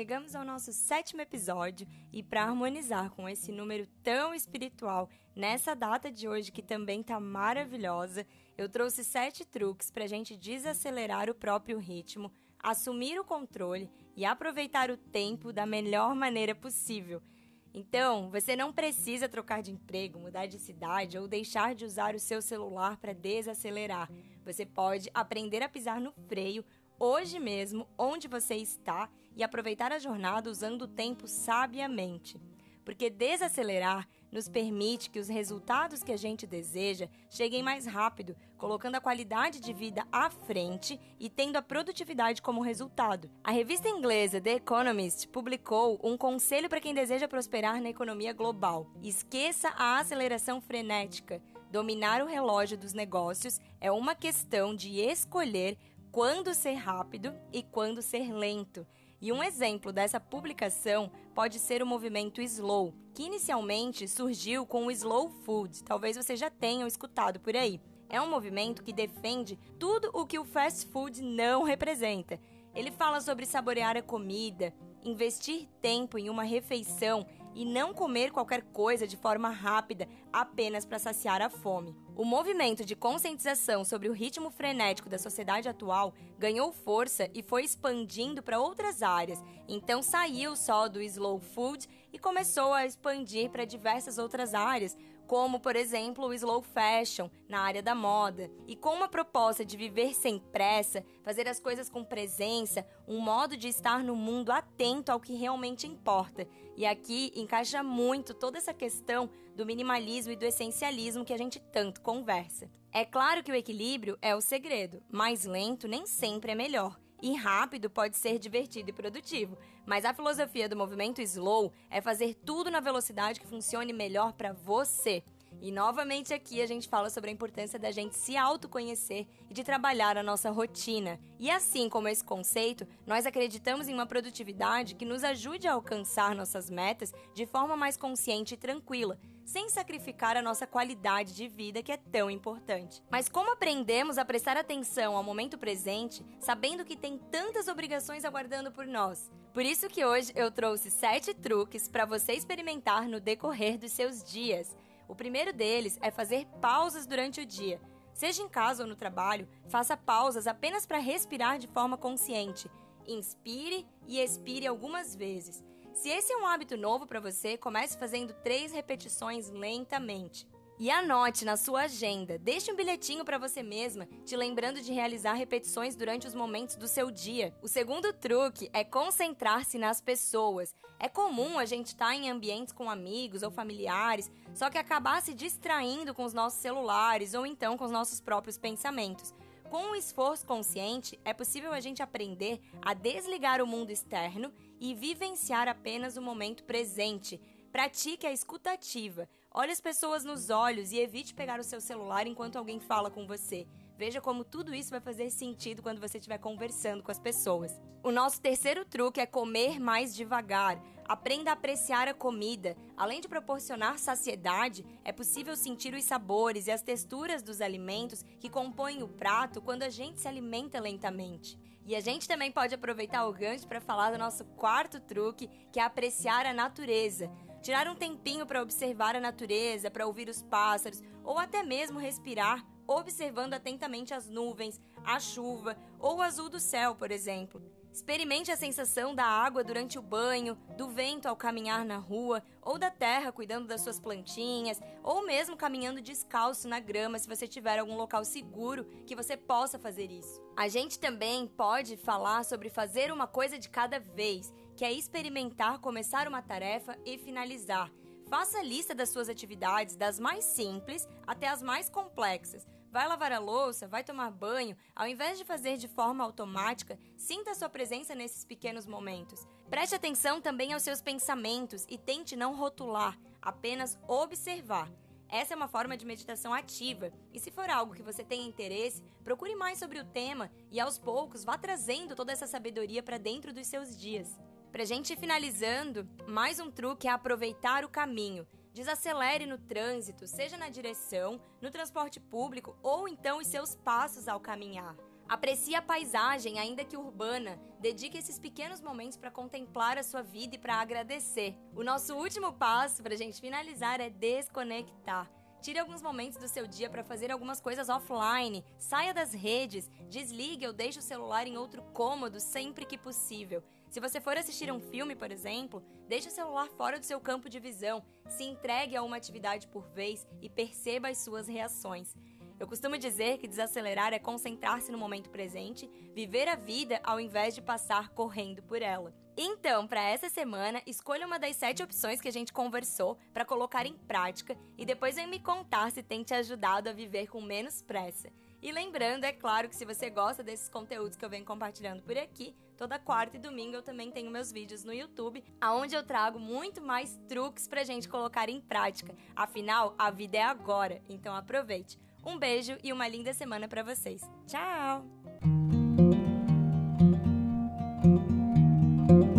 chegamos ao nosso sétimo episódio e para harmonizar com esse número tão espiritual nessa data de hoje que também tá maravilhosa, eu trouxe sete truques para a gente desacelerar o próprio ritmo, assumir o controle e aproveitar o tempo da melhor maneira possível. Então, você não precisa trocar de emprego, mudar de cidade ou deixar de usar o seu celular para desacelerar. Você pode aprender a pisar no freio hoje mesmo, onde você está, e aproveitar a jornada usando o tempo sabiamente porque desacelerar nos permite que os resultados que a gente deseja cheguem mais rápido, colocando a qualidade de vida à frente e tendo a produtividade como resultado. A revista inglesa The Economist publicou um conselho para quem deseja prosperar na economia global: esqueça a aceleração frenética. Dominar o relógio dos negócios é uma questão de escolher quando ser rápido e quando ser lento. E um exemplo dessa publicação pode ser o movimento Slow, que inicialmente surgiu com o Slow Food. Talvez você já tenha escutado por aí. É um movimento que defende tudo o que o fast food não representa. Ele fala sobre saborear a comida, investir tempo em uma refeição e não comer qualquer coisa de forma rápida apenas para saciar a fome. O movimento de conscientização sobre o ritmo frenético da sociedade atual ganhou força e foi expandindo para outras áreas. Então saiu só do slow food e começou a expandir para diversas outras áreas, como por exemplo o slow fashion na área da moda. E com uma proposta de viver sem pressa, fazer as coisas com presença, um modo de estar no mundo atento ao que realmente importa. E aqui encaixa muito toda essa questão do minimalismo e do essencialismo que a gente tanto conversa. É claro que o equilíbrio é o segredo, mais lento nem sempre é melhor. E rápido pode ser divertido e produtivo, mas a filosofia do movimento slow é fazer tudo na velocidade que funcione melhor para você. E novamente aqui a gente fala sobre a importância da gente se autoconhecer e de trabalhar a nossa rotina. E assim como esse conceito, nós acreditamos em uma produtividade que nos ajude a alcançar nossas metas de forma mais consciente e tranquila, sem sacrificar a nossa qualidade de vida que é tão importante. Mas como aprendemos a prestar atenção ao momento presente, sabendo que tem tantas obrigações aguardando por nós? Por isso que hoje eu trouxe sete truques para você experimentar no decorrer dos seus dias. O primeiro deles é fazer pausas durante o dia. Seja em casa ou no trabalho, faça pausas apenas para respirar de forma consciente. Inspire e expire algumas vezes. Se esse é um hábito novo para você, comece fazendo três repetições lentamente. E anote na sua agenda, deixe um bilhetinho para você mesma, te lembrando de realizar repetições durante os momentos do seu dia. O segundo truque é concentrar-se nas pessoas. É comum a gente estar tá em ambientes com amigos ou familiares, só que acabar se distraindo com os nossos celulares ou então com os nossos próprios pensamentos. Com um esforço consciente, é possível a gente aprender a desligar o mundo externo e vivenciar apenas o momento presente Pratique a escutativa. Olhe as pessoas nos olhos e evite pegar o seu celular enquanto alguém fala com você. Veja como tudo isso vai fazer sentido quando você estiver conversando com as pessoas. O nosso terceiro truque é comer mais devagar. Aprenda a apreciar a comida. Além de proporcionar saciedade, é possível sentir os sabores e as texturas dos alimentos que compõem o prato quando a gente se alimenta lentamente. E a gente também pode aproveitar o gancho para falar do nosso quarto truque, que é apreciar a natureza. Tirar um tempinho para observar a natureza, para ouvir os pássaros ou até mesmo respirar, observando atentamente as nuvens, a chuva ou o azul do céu, por exemplo. Experimente a sensação da água durante o banho, do vento ao caminhar na rua, ou da terra cuidando das suas plantinhas, ou mesmo caminhando descalço na grama se você tiver algum local seguro que você possa fazer isso. A gente também pode falar sobre fazer uma coisa de cada vez, que é experimentar começar uma tarefa e finalizar. Faça a lista das suas atividades, das mais simples até as mais complexas vai lavar a louça, vai tomar banho, ao invés de fazer de forma automática, sinta sua presença nesses pequenos momentos. Preste atenção também aos seus pensamentos e tente não rotular, apenas observar. Essa é uma forma de meditação ativa, e se for algo que você tem interesse, procure mais sobre o tema e aos poucos vá trazendo toda essa sabedoria para dentro dos seus dias. Pra gente ir finalizando, mais um truque é aproveitar o caminho. Desacelere no trânsito, seja na direção, no transporte público ou então os seus passos ao caminhar. Aprecie a paisagem, ainda que urbana. Dedique esses pequenos momentos para contemplar a sua vida e para agradecer. O nosso último passo para a gente finalizar é desconectar. Tire alguns momentos do seu dia para fazer algumas coisas offline. Saia das redes, desligue ou deixe o celular em outro cômodo sempre que possível. Se você for assistir um filme, por exemplo, deixe o celular fora do seu campo de visão. Se entregue a uma atividade por vez e perceba as suas reações. Eu costumo dizer que desacelerar é concentrar-se no momento presente, viver a vida ao invés de passar correndo por ela. Então, para essa semana, escolha uma das sete opções que a gente conversou para colocar em prática e depois vem me contar se tem te ajudado a viver com menos pressa. E lembrando, é claro, que se você gosta desses conteúdos que eu venho compartilhando por aqui, toda quarta e domingo eu também tenho meus vídeos no YouTube, aonde eu trago muito mais truques pra gente colocar em prática. Afinal, a vida é agora, então aproveite. Um beijo e uma linda semana para vocês. Tchau!